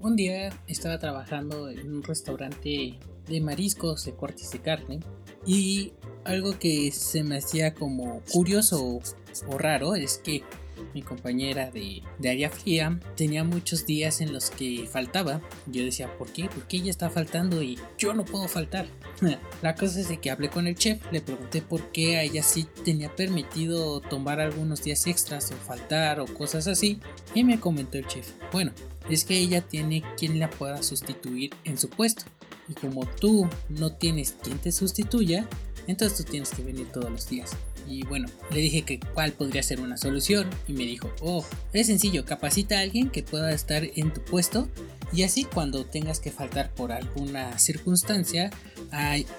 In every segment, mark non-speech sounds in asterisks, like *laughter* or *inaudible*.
Un día estaba trabajando en un restaurante de mariscos, de cortes de carne, y algo que se me hacía como curioso o raro es que mi compañera de, de área fría, tenía muchos días en los que faltaba. Yo decía, ¿por qué? ¿Por qué ella está faltando y yo no puedo faltar? *laughs* La cosa es de que hablé con el chef, le pregunté por qué a ella sí tenía permitido tomar algunos días extras o faltar o cosas así. Y me comentó el chef, bueno, es que ella tiene quien la pueda sustituir en su puesto. Y como tú no tienes quien te sustituya, entonces tú tienes que venir todos los días. Y bueno, le dije que cuál podría ser una solución y me dijo, oh, es sencillo, capacita a alguien que pueda estar en tu puesto y así cuando tengas que faltar por alguna circunstancia,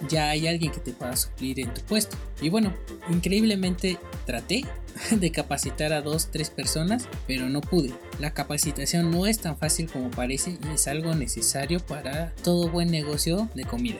ya hay alguien que te pueda suplir en tu puesto. Y bueno, increíblemente traté *laughs* de capacitar a dos, tres personas, pero no pude. La capacitación no es tan fácil como parece y es algo necesario para todo buen negocio de comida.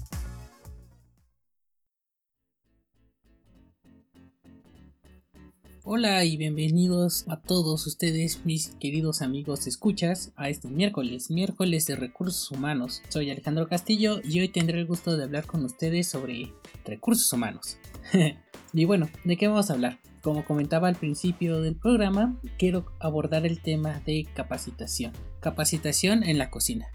Hola y bienvenidos a todos ustedes, mis queridos amigos escuchas, a este miércoles, miércoles de recursos humanos. Soy Alejandro Castillo y hoy tendré el gusto de hablar con ustedes sobre recursos humanos. *laughs* y bueno, ¿de qué vamos a hablar? Como comentaba al principio del programa, quiero abordar el tema de capacitación. Capacitación en la cocina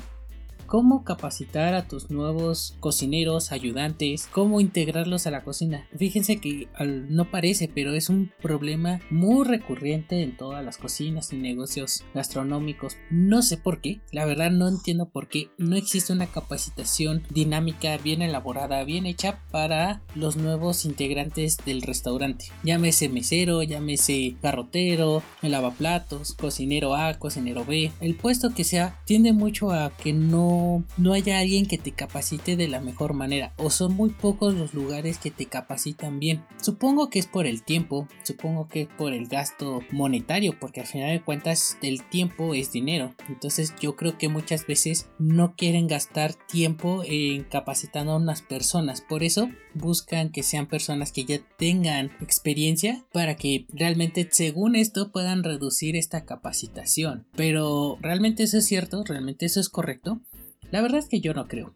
cómo capacitar a tus nuevos cocineros, ayudantes, cómo integrarlos a la cocina. Fíjense que no parece, pero es un problema muy recurrente en todas las cocinas y negocios gastronómicos. No sé por qué, la verdad no entiendo por qué no existe una capacitación dinámica bien elaborada, bien hecha para los nuevos integrantes del restaurante. Llámese mesero, llámese garrotero, lavaplatos, cocinero A, cocinero B, el puesto que sea tiende mucho a que no no, haya alguien que te capacite de la mejor manera o son muy pocos los lugares que te capacitan bien. Supongo que es por el tiempo, supongo que es por el gasto monetario, porque al final de cuentas el tiempo es dinero. Entonces yo creo que muchas veces no quieren gastar tiempo en capacitando a unas personas. Por eso buscan que sean personas que ya tengan experiencia para que realmente según esto puedan reducir esta capacitación. Pero realmente eso es cierto, realmente eso es correcto. La verdad es que yo no creo.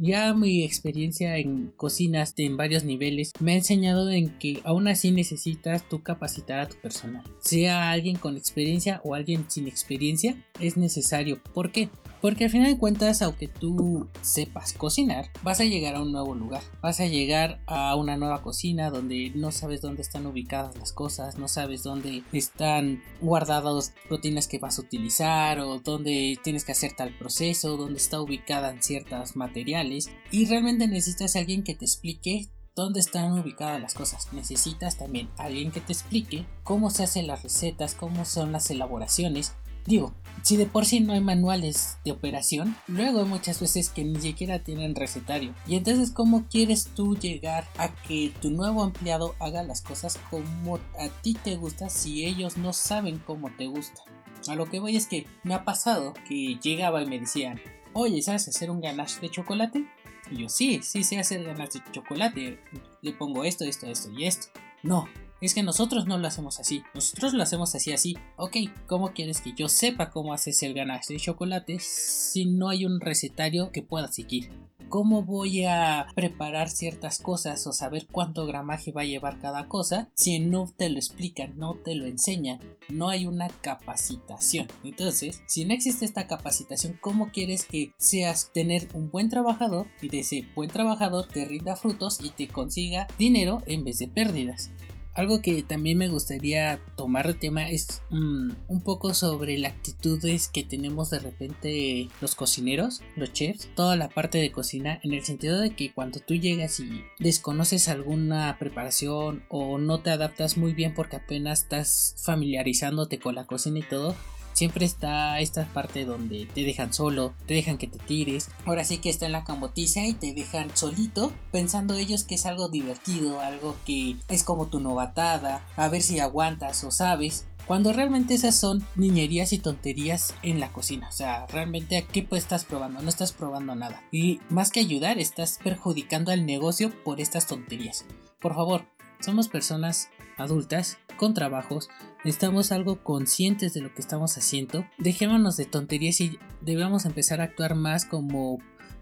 Ya mi experiencia en cocinas en varios niveles me ha enseñado en que aún así necesitas tú capacitar a tu personal. Sea alguien con experiencia o alguien sin experiencia, es necesario. ¿Por qué? Porque al final de cuentas, aunque tú sepas cocinar, vas a llegar a un nuevo lugar. Vas a llegar a una nueva cocina donde no sabes dónde están ubicadas las cosas, no sabes dónde están guardadas proteínas que vas a utilizar o dónde tienes que hacer tal proceso, dónde está ubicada en ciertos materiales. Y realmente necesitas a alguien que te explique dónde están ubicadas las cosas. Necesitas también alguien que te explique cómo se hacen las recetas, cómo son las elaboraciones Digo, si de por sí no hay manuales de operación, luego hay muchas veces que ni siquiera tienen recetario. Y entonces, ¿cómo quieres tú llegar a que tu nuevo empleado haga las cosas como a ti te gusta si ellos no saben cómo te gusta? A lo que voy es que me ha pasado que llegaba y me decían, oye, ¿sabes hacer un ganache de chocolate? Y yo, sí, sí sé hacer ganache de chocolate. Le pongo esto, esto, esto y esto. No, es que nosotros no lo hacemos así. Nosotros lo hacemos así, así. Ok, ¿cómo quieres que yo sepa cómo haces el ganache de chocolate si no hay un recetario que pueda seguir? ¿Cómo voy a preparar ciertas cosas o saber cuánto gramaje va a llevar cada cosa si no te lo explican, no te lo enseñan? No hay una capacitación. Entonces, si no existe esta capacitación, ¿cómo quieres que seas tener un buen trabajador y de ese buen trabajador te rinda frutos y te consiga dinero en vez de pérdidas? Algo que también me gustaría tomar de tema es mm, un poco sobre las actitudes que tenemos de repente los cocineros, los chefs, toda la parte de cocina, en el sentido de que cuando tú llegas y desconoces alguna preparación o no te adaptas muy bien porque apenas estás familiarizándote con la cocina y todo, siempre está esta parte donde te dejan solo, te dejan que te tires. Ahora sí que está en la cambotiza y te dejan solito, pensando ellos que es algo divertido, algo que es como tu novatada, a ver si aguantas o sabes. Cuando realmente esas son niñerías y tonterías en la cocina. O sea, realmente aquí pues estás probando, no estás probando nada. Y más que ayudar, estás perjudicando al negocio por estas tonterías. Por favor, somos personas adultas con trabajos, estamos algo conscientes de lo que estamos haciendo. Dejémonos de tonterías y debemos empezar a actuar más como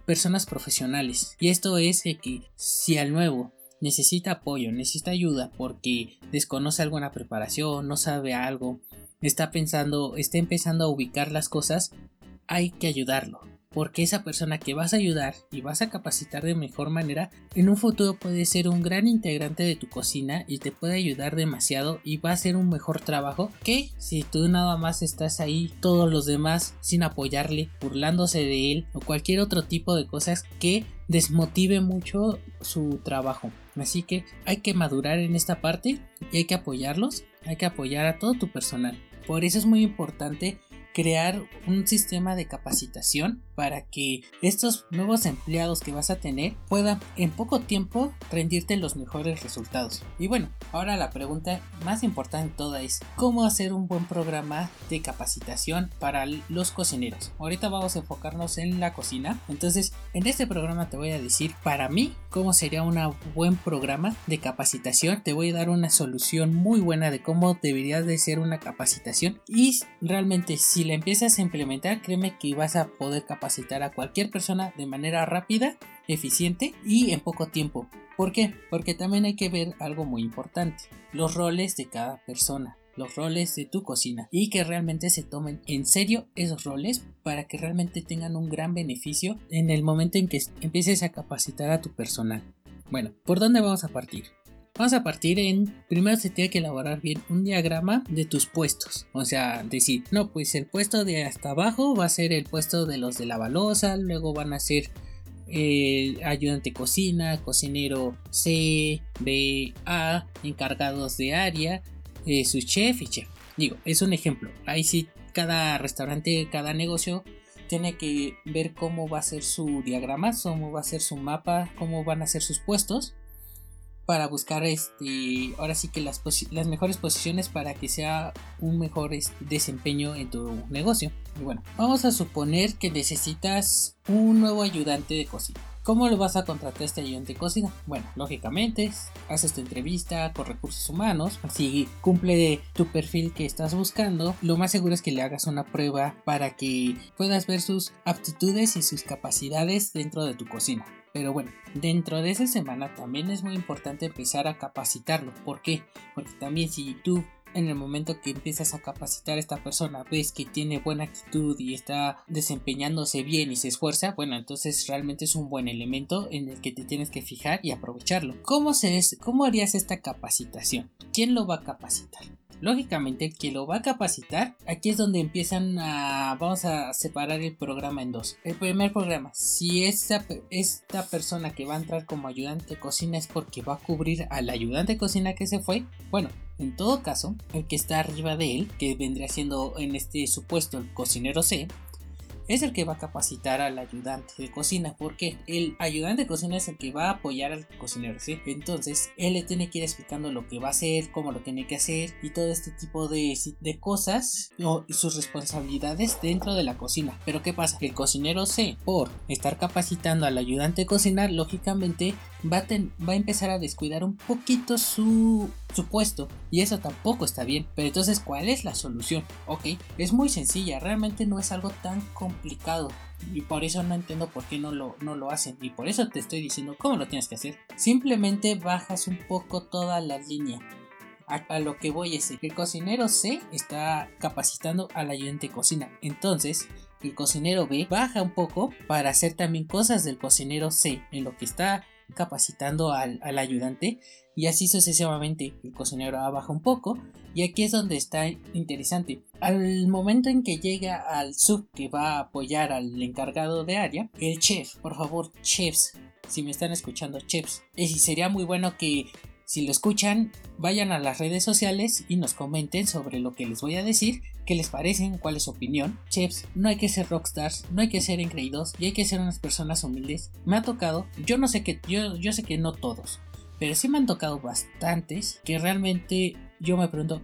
personas profesionales. Y esto es que si al nuevo necesita apoyo, necesita ayuda porque desconoce alguna preparación, no sabe algo, está pensando, está empezando a ubicar las cosas, hay que ayudarlo. Porque esa persona que vas a ayudar y vas a capacitar de mejor manera, en un futuro puede ser un gran integrante de tu cocina y te puede ayudar demasiado y va a ser un mejor trabajo que si tú nada más estás ahí, todos los demás sin apoyarle, burlándose de él o cualquier otro tipo de cosas que desmotive mucho su trabajo. Así que hay que madurar en esta parte y hay que apoyarlos, hay que apoyar a todo tu personal. Por eso es muy importante crear un sistema de capacitación para que estos nuevos empleados que vas a tener puedan en poco tiempo rendirte los mejores resultados. Y bueno, ahora la pregunta más importante de toda es cómo hacer un buen programa de capacitación para los cocineros. Ahorita vamos a enfocarnos en la cocina. Entonces, en este programa te voy a decir para mí cómo sería un buen programa de capacitación. Te voy a dar una solución muy buena de cómo debería de ser una capacitación y realmente si la empiezas a implementar, créeme que vas a poder capacitar a cualquier persona de manera rápida, eficiente y en poco tiempo. ¿Por qué? Porque también hay que ver algo muy importante, los roles de cada persona los roles de tu cocina y que realmente se tomen en serio esos roles para que realmente tengan un gran beneficio en el momento en que empieces a capacitar a tu personal. Bueno, ¿por dónde vamos a partir? Vamos a partir en, primero se tiene que elaborar bien un diagrama de tus puestos. O sea, decir, no, pues el puesto de hasta abajo va a ser el puesto de los de la balosa, luego van a ser el ayudante cocina, cocinero C, B, A, encargados de área, eh, su chef y chef. Digo, es un ejemplo. Ahí sí, cada restaurante, cada negocio tiene que ver cómo va a ser su diagrama, cómo va a ser su mapa, cómo van a ser sus puestos para buscar este ahora sí que las, mejores posiciones para que sea un mejor este, desempeño en tu negocio y bueno vamos a suponer que necesitas un nuevo ayudante de cocina ¿Cómo lo vas a contratar a este ayudante de cocina? Bueno, lógicamente, haces tu entrevista con recursos humanos. Si cumple tu perfil que estás buscando, lo más seguro es que le hagas una prueba para que puedas ver sus aptitudes y sus capacidades dentro de tu cocina. Pero bueno, dentro de esa semana también es muy importante empezar a capacitarlo. ¿Por qué? Porque también si tú en el momento que empiezas a capacitar a esta persona ves que tiene buena actitud y está desempeñándose bien y se esfuerza, bueno, entonces realmente es un buen elemento en el que te tienes que fijar y aprovecharlo. ¿Cómo, se es, cómo harías esta capacitación? ¿Quién lo va a capacitar? Lógicamente, el que lo va a capacitar, aquí es donde empiezan a. Vamos a separar el programa en dos. El primer programa, si esta, esta persona que va a entrar como ayudante de cocina es porque va a cubrir al ayudante de cocina que se fue, bueno, en todo caso, el que está arriba de él, que vendría siendo en este supuesto el cocinero C, es el que va a capacitar al ayudante de cocina, porque el ayudante de cocina es el que va a apoyar al cocinero, ¿sí? Entonces, él le tiene que ir explicando lo que va a hacer, cómo lo tiene que hacer y todo este tipo de, de cosas y sus responsabilidades dentro de la cocina. Pero ¿qué pasa? El cocinero C, por estar capacitando al ayudante de cocinar, lógicamente va a, a empezar a descuidar un poquito su, su puesto y eso tampoco está bien. Pero entonces, ¿cuál es la solución? Ok, es muy sencilla, realmente no es algo tan complicado. Y por eso no entiendo por qué no lo, no lo hacen. Y por eso te estoy diciendo cómo lo tienes que hacer. Simplemente bajas un poco toda la línea. A, lo que voy es que el cocinero C está capacitando al ayudante de cocina. Entonces, el cocinero B baja un poco para hacer también cosas del cocinero C en lo que está capacitando al, ayudante y así sucesivamente el cocinero baja un poco y aquí es donde está interesante. Al momento en que llega al sub que va a apoyar al encargado de área el chef por favor chefs si me están escuchando chefs. Y sería muy bueno que Si lo escuchan, vayan a las redes sociales y nos comenten sobre lo que les voy a decir, qué les parecen, cuál es su opinión. Chefs, no hay que ser rockstars, no hay que ser engreídos y hay que ser unas personas humildes. Me ha tocado, yo no sé que, yo, yo sé que no todos, pero sí me han tocado bastantes que realmente yo me pregunto,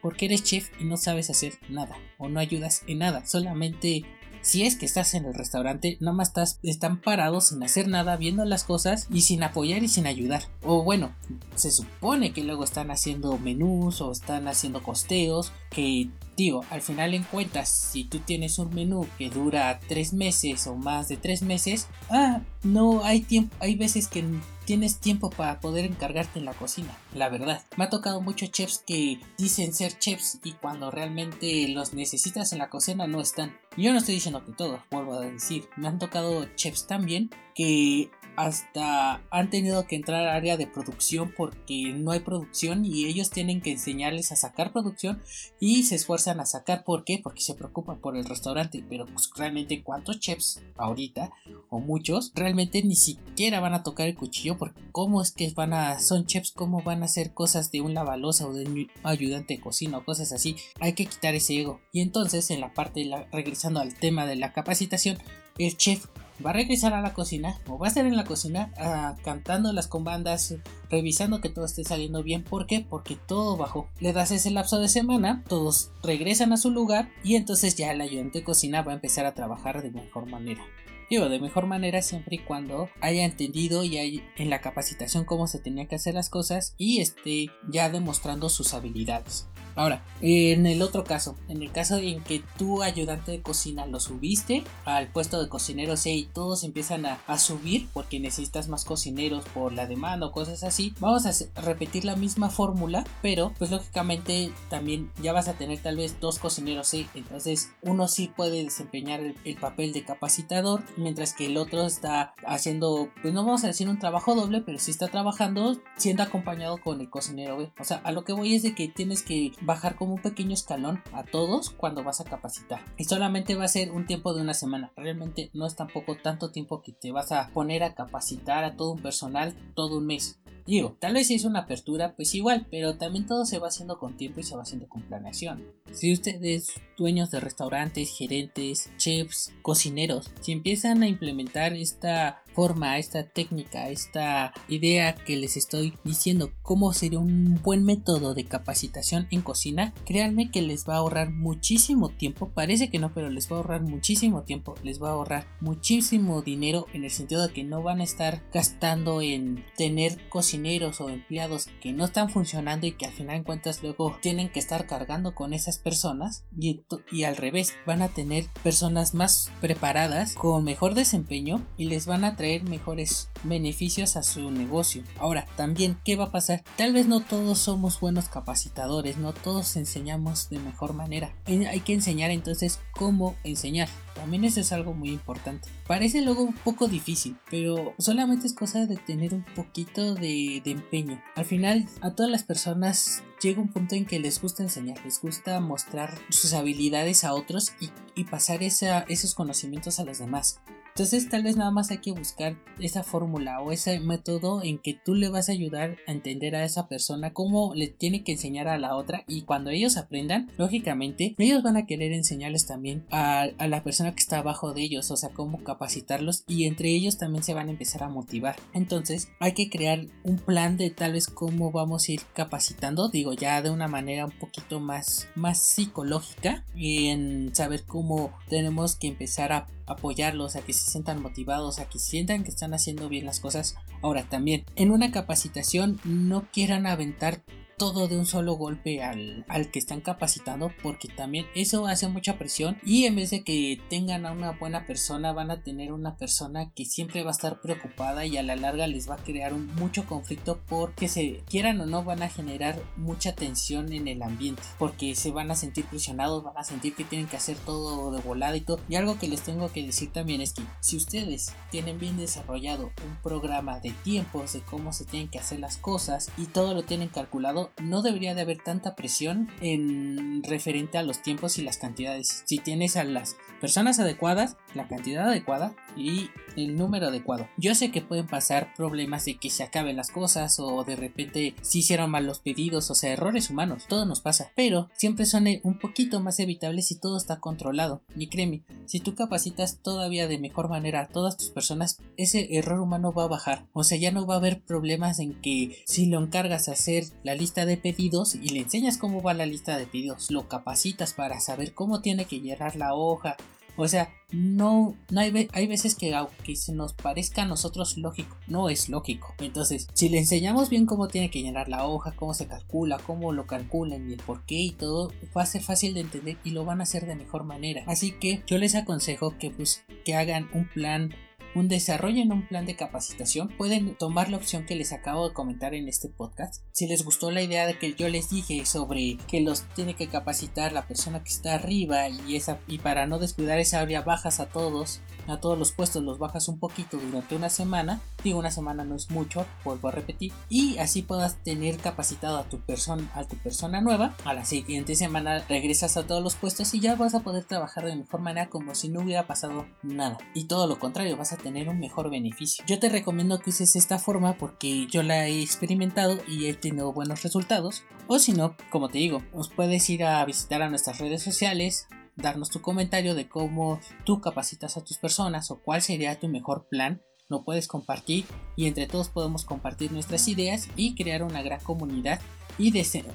¿por qué eres chef y no sabes hacer nada? O no ayudas en nada, solamente si es que estás en el restaurante, nada más estás, están parados sin hacer nada, viendo las cosas y sin apoyar y sin ayudar. O bueno, se supone que luego están haciendo menús o están haciendo costeos que digo, al final en cuentas, si tú tienes un menú que dura tres meses o más de tres meses, ah, no hay tiempo, hay veces que tienes tiempo para poder encargarte en la cocina, la verdad. Me ha tocado muchos chefs que dicen ser chefs y cuando realmente los necesitas en la cocina no están. Yo no estoy diciendo que todos, vuelvo a decir, me han tocado chefs también que hasta han tenido que entrar al área de producción porque no hay producción y ellos tienen que enseñarles a sacar producción y se esfuerzan a sacar. ¿Por qué? Porque se preocupan por el restaurante. Pero pues realmente cuántos chefs ahorita o muchos realmente ni siquiera van a tocar el cuchillo porque cómo es que van a son chefs cómo van a hacer cosas de un lavalosa o de un ayudante de cocina o cosas así. Hay que quitar ese ego. Y entonces en la parte regresando al tema de la capacitación el chef va a regresar a la cocina o va a estar en la cocina uh, cantando las combandas, revisando que todo esté saliendo bien. ¿Por qué? Porque todo bajó. Le das ese lapso de semana, todos regresan a su lugar y entonces ya el ayudante de cocina va a empezar a trabajar de mejor manera. Digo, de mejor manera siempre y cuando haya entendido y hay en la capacitación cómo se tenía que hacer las cosas y esté ya demostrando sus habilidades. Ahora, en el otro caso, en el caso en que tu ayudante de cocina lo subiste al puesto de cocinero C y todos empiezan a, subir porque necesitas más cocineros por la demanda o cosas así, vamos a repetir la misma fórmula, pero pues lógicamente también ya vas a tener tal vez dos cocineros C, entonces uno sí puede desempeñar el, el papel de capacitador, mientras que el otro está haciendo, pues no vamos a decir un trabajo doble, pero sí está trabajando siendo acompañado con el cocinero B. O sea, a lo que voy es de que tienes que bajar como un pequeño escalón a todos cuando vas a capacitar. Y solamente va a ser un tiempo de una semana. Realmente no es tampoco tanto tiempo que te vas a poner a capacitar a todo un personal todo un mes. Digo, tal vez es una apertura, pues igual, pero también todo se va haciendo con tiempo y se va haciendo con planeación. Si ustedes, dueños de restaurantes, gerentes, chefs, cocineros, si empiezan a implementar esta forma, esta técnica, esta idea que les estoy diciendo, cómo sería un buen método de capacitación en cocina, créanme que les va a ahorrar muchísimo tiempo. Parece que no, pero les va a ahorrar muchísimo tiempo, les va a ahorrar muchísimo dinero en el sentido de que no van a estar gastando en tener cocineros o empleados que no están funcionando y que al final en cuentas luego tienen que estar cargando con esas personas y, y al revés van a tener personas más preparadas con mejor desempeño y les van a mejores beneficios a su negocio. Ahora, también, ¿qué va a pasar? Tal vez no todos somos buenos capacitadores, no todos enseñamos de mejor manera. Hay que enseñar entonces cómo enseñar. También eso es algo muy importante. Parece luego un poco difícil, pero solamente es cosa de tener un poquito de, empeño. Al final, a todas las personas llega un punto en que les gusta enseñar, les gusta mostrar sus habilidades a otros y, pasar esos conocimientos a los demás. Entonces tal vez nada más hay que buscar esa fórmula o ese método en que tú le vas a ayudar a entender a esa persona cómo le tiene que enseñar a la otra y cuando ellos aprendan, lógicamente, ellos van a querer enseñarles también a, la persona que está abajo de ellos, o sea, cómo capacitarlos y entre ellos también se van a empezar a motivar. Entonces hay que crear un plan de tal vez cómo vamos a ir capacitando, digo ya de una manera un poquito más, más psicológica en saber cómo tenemos que empezar a apoyarlos, a que se sientan motivados, a que sientan que están haciendo bien las cosas. Ahora también, en una capacitación no quieran aventar todo de un solo golpe al, al, que están capacitando porque también eso hace mucha presión y en vez de que tengan a una buena persona van a tener una persona que siempre va a estar preocupada y a la larga les va a crear mucho conflicto porque se quieran o no van a generar mucha tensión en el ambiente porque se van a sentir presionados van a sentir que tienen que hacer todo de volada y todo. Y algo que les tengo que decir también es que si ustedes tienen bien desarrollado un programa de tiempos de cómo se tienen que hacer las cosas y todo lo tienen calculado no debería de haber tanta presión en referente a los tiempos y las cantidades. Si tienes a las personas adecuadas, la cantidad adecuada y el número adecuado. Yo sé que pueden pasar problemas de que se acaben las cosas o de repente si hicieron mal los pedidos, o sea, errores humanos, todo nos pasa, pero siempre son un poquito más evitables si todo está controlado. Y créeme, si tú capacitas todavía de mejor manera a todas tus personas, ese error humano va a bajar. O sea, ya no va a haber problemas en que si lo encargas a hacer la lista de pedidos y le enseñas cómo va la lista de pedidos, lo capacitas para saber cómo tiene que llenar la hoja, o sea, no, no hay, hay veces que aunque se nos parezca a nosotros lógico, no es lógico. Entonces, si le enseñamos bien cómo tiene que llenar la hoja, cómo se calcula, cómo lo calculan y el por qué y todo, va a ser fácil de entender y lo van a hacer de mejor manera. Así que yo les aconsejo que pues que hagan un plan un desarrollen un plan de capacitación, pueden tomar la opción que les acabo de comentar en este podcast. Si les gustó la idea de que yo les dije sobre que los tiene que capacitar la persona que está arriba y y para no descuidar esa área bajas a todos, a todos los puestos los bajas un poquito durante una semana. Digo, una semana no es mucho, vuelvo a repetir, y así puedas tener capacitado a tu persona a tu persona nueva. A la siguiente semana regresas a todos los puestos y ya vas a poder trabajar de mejor manera como si no hubiera pasado nada. Y todo lo contrario, vas a tener un mejor beneficio. Yo te recomiendo que uses esta forma porque yo la he experimentado y he tenido buenos resultados. O si no, como te digo, nos puedes ir a visitar a nuestras redes sociales, darnos tu comentario de cómo tú capacitas a tus personas o cuál sería tu mejor plan. Lo puedes compartir y entre todos podemos compartir nuestras ideas y crear una gran comunidad y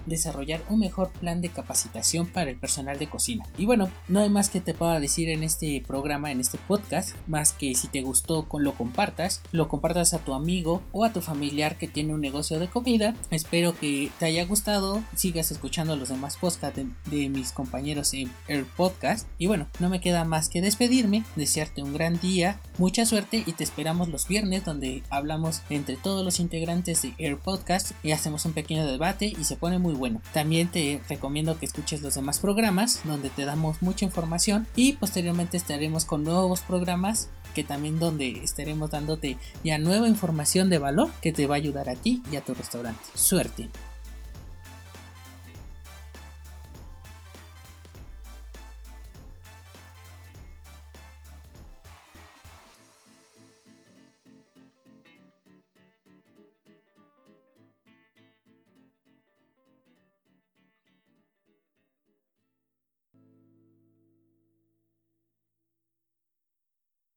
desarrollar un mejor plan de capacitación para el personal de cocina. Y bueno, no hay más que te pueda decir en este programa, en este podcast, más que si te gustó lo compartas, lo compartas a tu amigo o a tu familiar que tiene un negocio de comida. Espero que te haya gustado, sigas escuchando los demás podcasts de, mis compañeros en el podcast. Y bueno, no me queda más que despedirme, desearte un gran día, mucha suerte y te esperamos los viernes donde hablamos entre todos los integrantes de Air Podcast y hacemos un pequeño debate y se pone muy bueno. También te recomiendo que escuches los demás programas donde te damos mucha información y posteriormente estaremos con nuevos programas que también donde estaremos dándote ya nueva información de valor que te va a ayudar a ti y a tu restaurante. Suerte.